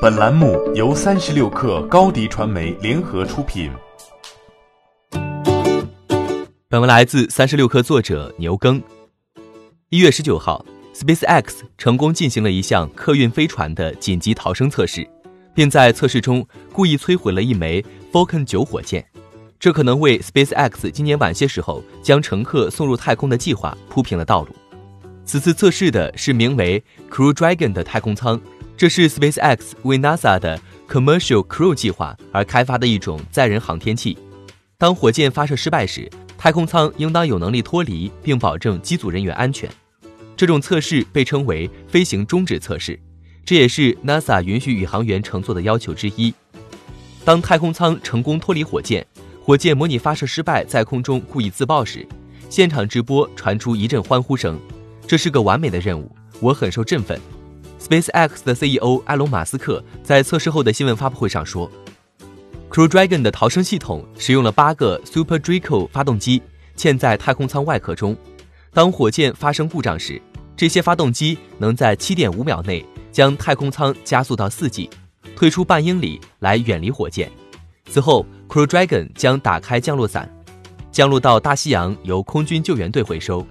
本栏目由三十六氪高低传媒联合出品。本文来自三十六氪作者牛耕。一月十九号，SpaceX 成功进行了一项客运飞船的紧急逃生测试，并在测试中故意摧毁了一枚 Falcon 九火箭。这可能为 SpaceX 今年晚些时候将乘客送入太空的计划铺平了道路。此次测试的是名为 Crew Dragon 的太空舱，这是 SpaceX 为 NASA 的 Commercial Crew 计划而开发的一种载人航天器。当火箭发射失败时，太空舱应当有能力脱离并保证机组人员安全。这种测试被称为飞行终止测试，这也是 NASA 允许宇航员乘坐的要求之一。当太空舱成功脱离火箭，火箭模拟发射失败在空中故意自爆时，现场直播传出一阵欢呼声。这是个完美的任务，我很受振奋。SpaceX 的 CEO 埃隆·马斯克在测试后的新闻发布会上说：“Crew Dragon 的逃生系统使用了八个 Super Draco 发动机，嵌在太空舱外壳中。当火箭发生故障时，这些发动机能在7.5秒内将太空舱加速到 4G，退出半英里来远离火箭。此后，Crew Dragon 将打开降落伞，降落到大西洋，由空军救援队回收。”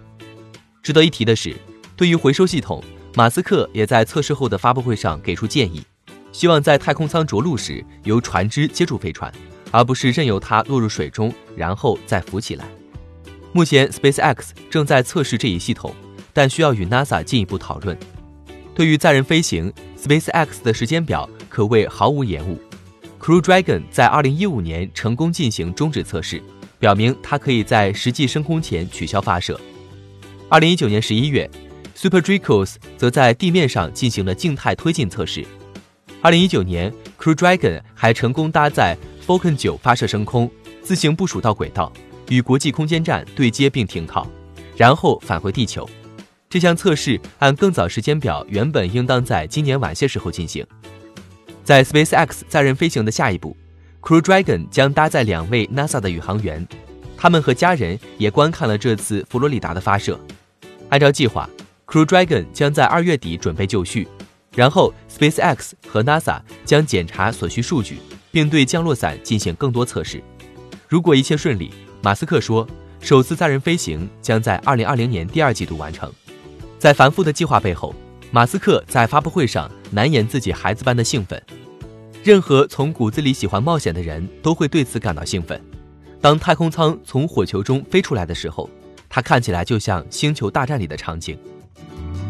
值得一提的是，对于回收系统，马斯克也在测试后的发布会上给出建议，希望在太空舱着陆时由船只接住飞船，而不是任由它落入水中然后再浮起来。目前，SpaceX 正在测试这一系统，但需要与 NASA 进一步讨论。对于载人飞行，SpaceX 的时间表可谓毫无延误。Crew Dragon 在2015年成功进行终止测试，表明它可以在实际升空前取消发射。二零一九年十一月，Super Dracos 则在地面上进行了静态推进测试。二零一九年，Crew Dragon 还成功搭载 Falcon 九发射升空，自行部署到轨道，与国际空间站对接并停靠，然后返回地球。这项测试按更早时间表原本应当在今年晚些时候进行。在 SpaceX 载人飞行的下一步，Crew Dragon 将搭载两位 NASA 的宇航员，他们和家人也观看了这次佛罗里达的发射。按照计划，Crew Dragon 将在二月底准备就绪，然后 SpaceX 和 NASA 将检查所需数据，并对降落伞进行更多测试。如果一切顺利，马斯克说，首次载人飞行将在二零二零年第二季度完成。在繁复的计划背后，马斯克在发布会上难掩自己孩子般的兴奋。任何从骨子里喜欢冒险的人都会对此感到兴奋。当太空舱从火球中飞出来的时候。它看起来就像《星球大战》里的场景。